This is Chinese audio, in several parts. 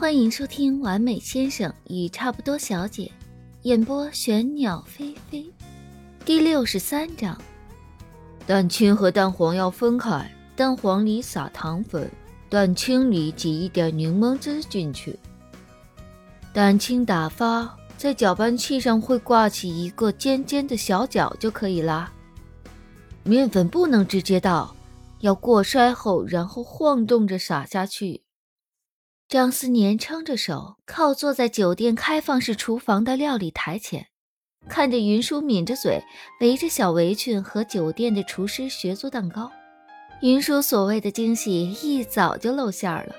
欢迎收听《完美先生与差不多小姐》，演播玄鸟飞飞，第六十三章。蛋清和蛋黄要分开，蛋黄里撒糖粉，蛋清里挤一点柠檬汁进去。蛋清打发，在搅拌器上会挂起一个尖尖的小角就可以啦。面粉不能直接倒，要过筛后，然后晃动着撒下去。张思年撑着手，靠坐在酒店开放式厨房的料理台前，看着云舒抿着嘴，围着小围裙和酒店的厨师学做蛋糕。云舒所谓的惊喜一早就露馅了。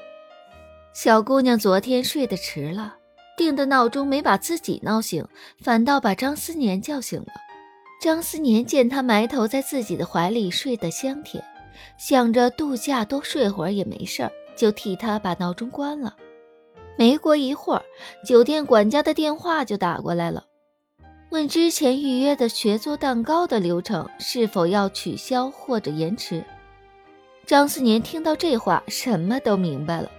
小姑娘昨天睡得迟了，定的闹钟没把自己闹醒，反倒把张思年叫醒了。张思年见她埋头在自己的怀里睡得香甜，想着度假多睡会儿也没事儿。就替他把闹钟关了。没过一会儿，酒店管家的电话就打过来了，问之前预约的学做蛋糕的流程是否要取消或者延迟。张思年听到这话，什么都明白了，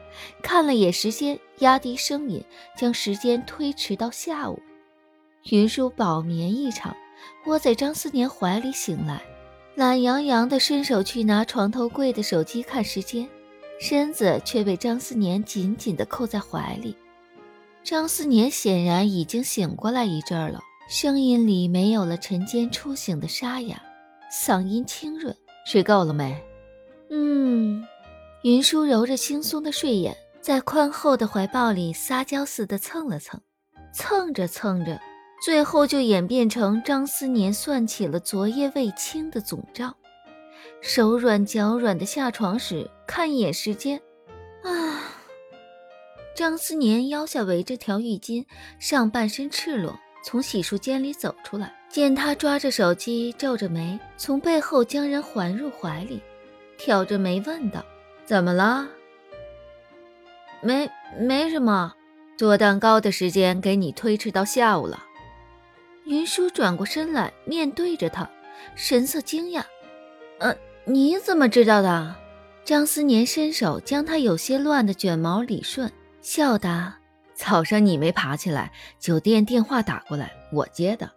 看了眼时间，压低声音将时间推迟到下午。云舒饱眠一场，窝在张思年怀里醒来，懒洋洋地伸手去拿床头柜的手机看时间。身子却被张思年紧紧地扣在怀里。张思年显然已经醒过来一阵儿了，声音里没有了晨间初醒的沙哑，嗓音清润：“睡够了没？”“嗯。”云舒揉着惺忪的睡眼，在宽厚的怀抱里撒娇似的蹭了蹭，蹭着蹭着，最后就演变成张思年算起了昨夜未清的总账。手软脚软的下床时，看一眼时间，啊！张思年腰下围着条浴巾，上半身赤裸，从洗漱间里走出来，见他抓着手机，皱着眉，从背后将人环入怀里，挑着眉问道：“怎么了？”“没，没什么。做蛋糕的时间给你推迟到下午了。”云舒转过身来，面对着他，神色惊讶：“嗯。”你怎么知道的？张思年伸手将他有些乱的卷毛理顺，笑答：“早上你没爬起来，酒店电话打过来，我接的。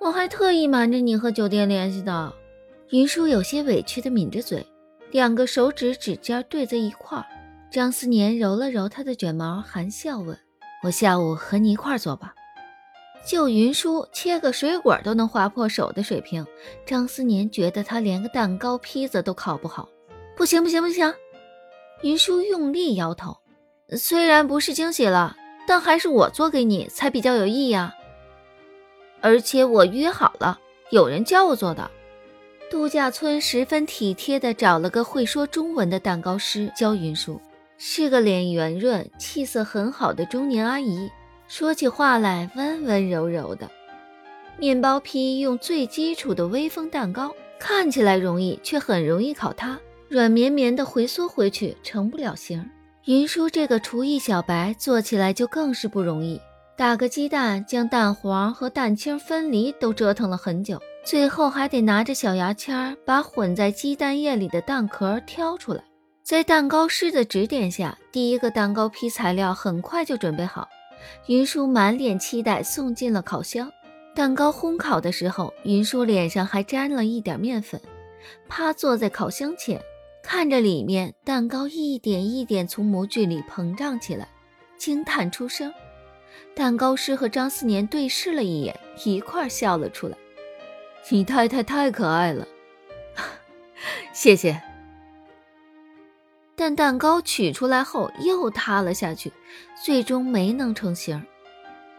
我还特意瞒着你和酒店联系的。”云舒有些委屈的抿着嘴，两个手指指尖对在一块儿。张思年揉了揉他的卷毛，含笑问：“我下午和你一块做吧。”就云舒切个水果都能划破手的水平，张思年觉得他连个蛋糕坯子都烤不好。不行不行不行！云舒用力摇头。虽然不是惊喜了，但还是我做给你才比较有意义啊。而且我约好了，有人教我做的。度假村十分体贴地找了个会说中文的蛋糕师教云舒，是个脸圆润、气色很好的中年阿姨。说起话来温温柔柔的，面包坯用最基础的微风蛋糕，看起来容易，却很容易烤塌，软绵绵的回缩回去，成不了形。云舒这个厨艺小白做起来就更是不容易，打个鸡蛋，将蛋黄和蛋清分离，都折腾了很久，最后还得拿着小牙签把混在鸡蛋液里的蛋壳挑出来。在蛋糕师的指点下，第一个蛋糕坯材料很快就准备好。云舒满脸期待，送进了烤箱。蛋糕烘烤的时候，云舒脸上还沾了一点面粉。趴坐在烤箱前，看着里面蛋糕一点一点从模具里膨胀起来，惊叹出声。蛋糕师和张思年对视了一眼，一块笑了出来：“你太太太可爱了，谢谢。”但蛋糕取出来后又塌了下去，最终没能成型。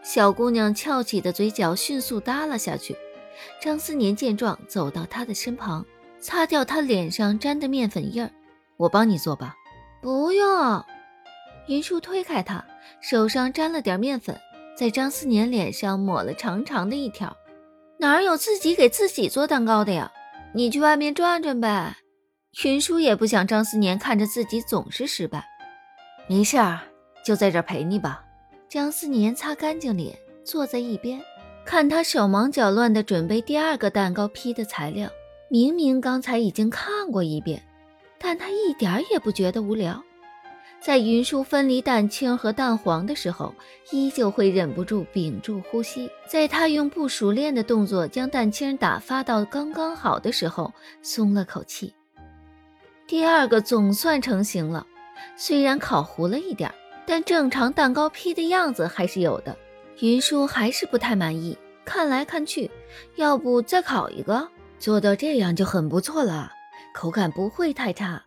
小姑娘翘起的嘴角迅速耷拉下去。张思年见状，走到她的身旁，擦掉她脸上沾的面粉印儿：“我帮你做吧。”“不用。”云舒推开他，手上沾了点面粉，在张思年脸上抹了长长的一条。“哪有自己给自己做蛋糕的呀？你去外面转转呗。”云舒也不想张思年看着自己总是失败，没事儿，就在这陪你吧。张思年擦干净脸，坐在一边，看他手忙脚乱地准备第二个蛋糕坯的材料。明明刚才已经看过一遍，但他一点也不觉得无聊。在云舒分离蛋清和蛋黄的时候，依旧会忍不住屏住呼吸。在他用不熟练的动作将蛋清打发到刚刚好的时候，松了口气。第二个总算成型了，虽然烤糊了一点，但正常蛋糕坯的样子还是有的。云舒还是不太满意，看来看去，要不再烤一个？做到这样就很不错了，口感不会太差。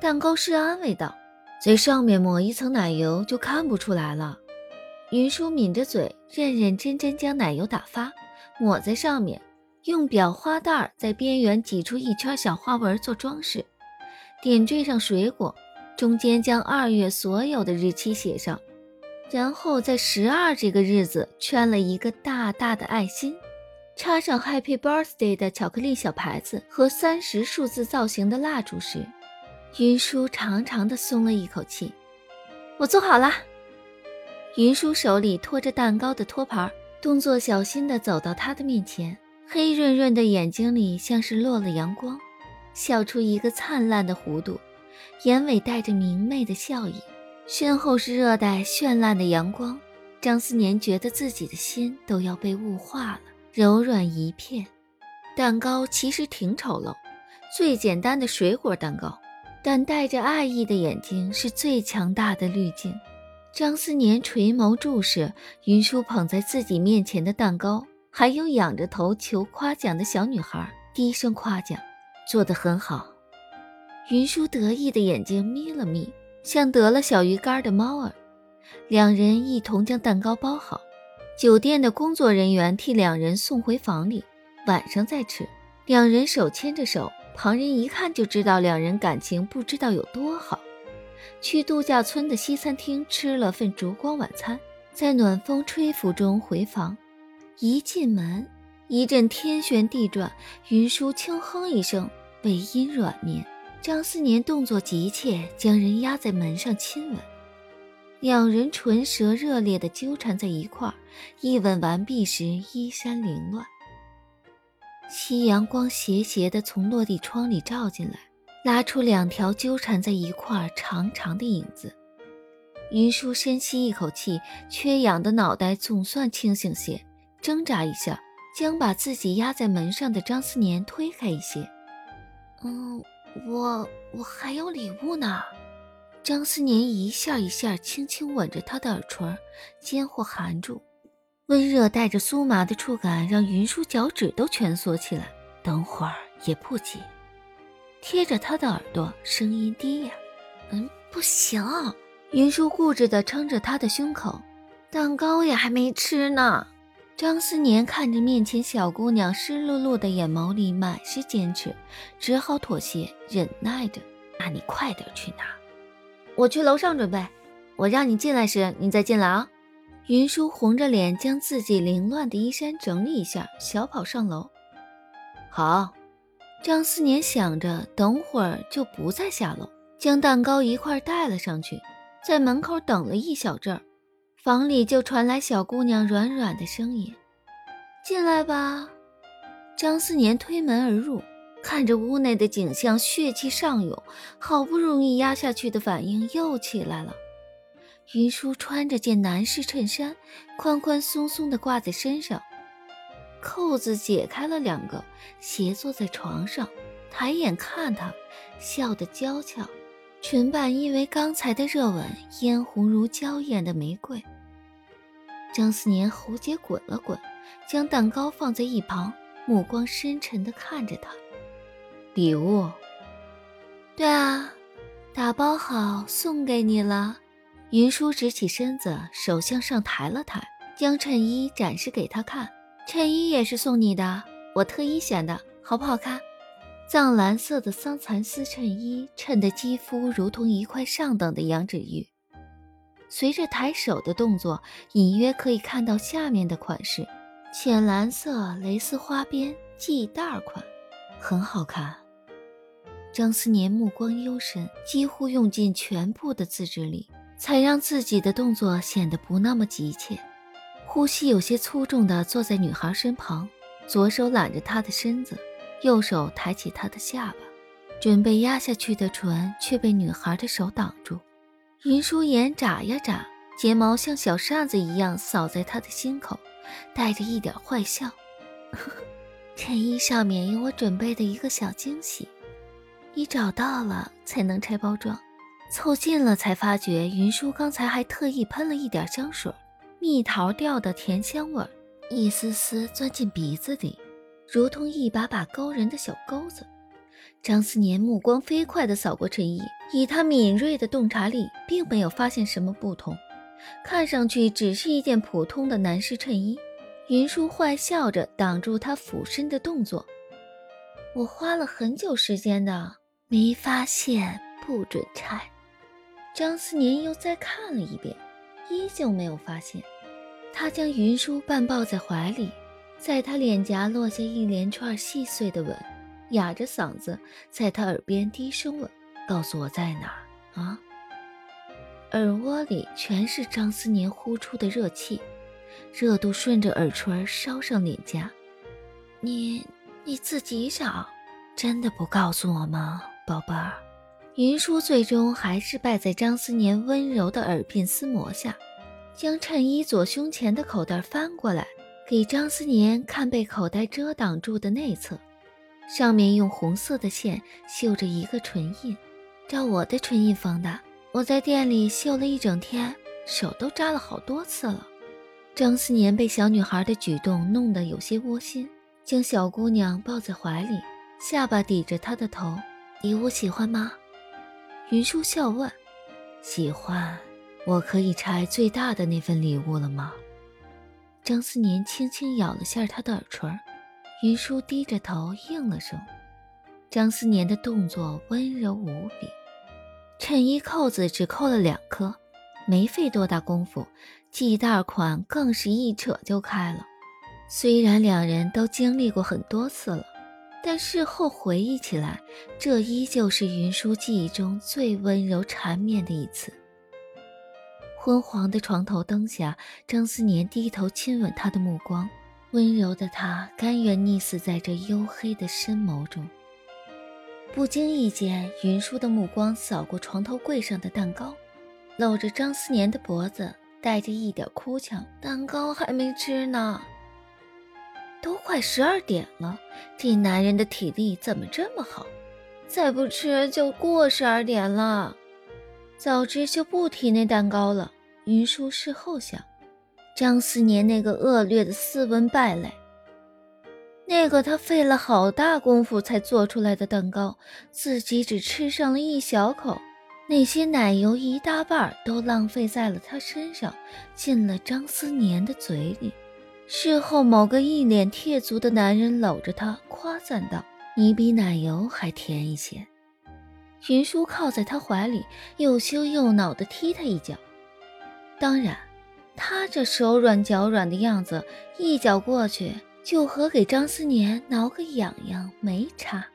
蛋糕师安慰道：“在上面抹一层奶油就看不出来了。”云舒抿着嘴，认认真真将奶油打发，抹在上面，用裱花袋在边缘挤出一圈小花纹做装饰，点缀上水果，中间将二月所有的日期写上，然后在十二这个日子圈了一个大大的爱心，插上 Happy Birthday 的巧克力小牌子和三十数字造型的蜡烛时。云舒长长的松了一口气，我做好了。云舒手里托着蛋糕的托盘，动作小心的走到他的面前，黑润润的眼睛里像是落了阳光，笑出一个灿烂的弧度，眼尾带着明媚的笑意，身后是热带绚烂的阳光。张思年觉得自己的心都要被雾化了，柔软一片。蛋糕其实挺丑陋，最简单的水果蛋糕。但带着爱意的眼睛是最强大的滤镜。张思年垂眸注视云舒捧在自己面前的蛋糕，还有仰着头求夸奖的小女孩，低声夸奖：“做得很好。”云舒得意的眼睛眯了眯，像得了小鱼干的猫儿。两人一同将蛋糕包好，酒店的工作人员替两人送回房里，晚上再吃。两人手牵着手。旁人一看就知道两人感情不知道有多好。去度假村的西餐厅吃了份烛光晚餐，在暖风吹拂中回房。一进门，一阵天旋地转，云舒轻哼一声，尾音软绵。张思年动作急切，将人压在门上亲吻。两人唇舌热烈地纠缠在一块儿，一吻完毕时，衣衫凌乱。夕阳光斜斜地从落地窗里照进来，拉出两条纠缠在一块儿长长的影子。云舒深吸一口气，缺氧的脑袋总算清醒些，挣扎一下，将把自己压在门上的张思年推开一些。嗯，我我还有礼物呢。张思年一下一下轻轻吻着他的耳垂，间或含住。温热带着酥麻的触感，让云舒脚趾都蜷缩起来。等会儿也不急，贴着他的耳朵，声音低哑：“嗯，不行。”云舒固执地撑着他的胸口，蛋糕也还没吃呢。张思年看着面前小姑娘湿漉漉的眼眸里满是坚持，只好妥协，忍耐着：“那你快点去拿，我去楼上准备。我让你进来时，你再进来啊。”云舒红着脸将自己凌乱的衣衫整理一下，小跑上楼。好，张思年想着，等会儿就不再下楼，将蛋糕一块带了上去，在门口等了一小阵儿，房里就传来小姑娘软软的声音：“进来吧。”张思年推门而入，看着屋内的景象，血气上涌，好不容易压下去的反应又起来了。云舒穿着件男士衬衫，宽宽松松的挂在身上，扣子解开了两个，斜坐在床上，抬眼看他，笑得娇俏，唇瓣因为刚才的热吻嫣红如娇艳的玫瑰。张思年喉结滚了滚，将蛋糕放在一旁，目光深沉地看着他。礼物？对啊，打包好送给你了。云舒直起身子，手向上抬了抬，将衬衣展示给他看。衬衣也是送你的，我特意选的，好不好看？藏蓝色的桑蚕丝衬衣，衬得肌肤如同一块上等的羊脂玉。随着抬手的动作，隐约可以看到下面的款式：浅蓝色蕾丝花边系带款，很好看。张思年目光幽深，几乎用尽全部的自制力。才让自己的动作显得不那么急切，呼吸有些粗重地坐在女孩身旁，左手揽着她的身子，右手抬起她的下巴，准备压下去的唇却被女孩的手挡住。云舒眼眨呀眨，睫毛像小扇子一样扫在他的心口，带着一点坏笑。衬衣上面有我准备的一个小惊喜，你找到了才能拆包装。凑近了才发觉，云舒刚才还特意喷了一点香水，蜜桃调的甜香味，一丝丝钻进鼻子里，如同一把把勾人的小钩子。张思年目光飞快地扫过衬衣，以他敏锐的洞察力，并没有发现什么不同，看上去只是一件普通的男士衬衣。云舒坏笑着挡住他俯身的动作。我花了很久时间的，没发现，不准拆。张思年又再看了一遍，依旧没有发现。他将云舒半抱在怀里，在他脸颊落下一连串细碎的吻。哑着嗓子在他耳边低声问：“告诉我在哪儿啊？”耳窝里全是张思年呼出的热气，热度顺着耳垂烧上脸颊。你你自己找，真的不告诉我吗，宝贝儿？云舒最终还是败在张思年温柔的耳鬓厮磨下，将衬衣左胸前的口袋翻过来，给张思年看被口袋遮挡住的内侧。上面用红色的线绣着一个唇印，照我的唇印缝的。我在店里绣了一整天，手都扎了好多次了。张思年被小女孩的举动弄得有些窝心，将小姑娘抱在怀里，下巴抵着她的头。礼物喜欢吗？云舒笑问。喜欢。我可以拆最大的那份礼物了吗？张思年轻轻咬了下她的耳垂。云舒低着头应了声，张思年的动作温柔无比，衬衣扣子只扣了两颗，没费多大功夫，系带款更是一扯就开了。虽然两人都经历过很多次了，但事后回忆起来，这依旧是云舒记忆中最温柔缠绵的一次。昏黄的床头灯下，张思年低头亲吻她的目光。温柔的他甘愿溺死在这黝黑的深眸中。不经意间，云舒的目光扫过床头柜上的蛋糕，搂着张思年的脖子，带着一点哭腔：“蛋糕还没吃呢，都快十二点了，这男人的体力怎么这么好？再不吃就过十二点了。早知就不提那蛋糕了。”云舒事后想。张思年那个恶劣的斯文败类，那个他费了好大功夫才做出来的蛋糕，自己只吃上了一小口，那些奶油一大半都浪费在了他身上，进了张思年的嘴里。事后，某个一脸贴足的男人搂着他，夸赞道：“你比奶油还甜一些。”云舒靠在他怀里，又羞又恼地踢他一脚。当然。他这手软脚软的样子，一脚过去就和给张思年挠个痒痒没差。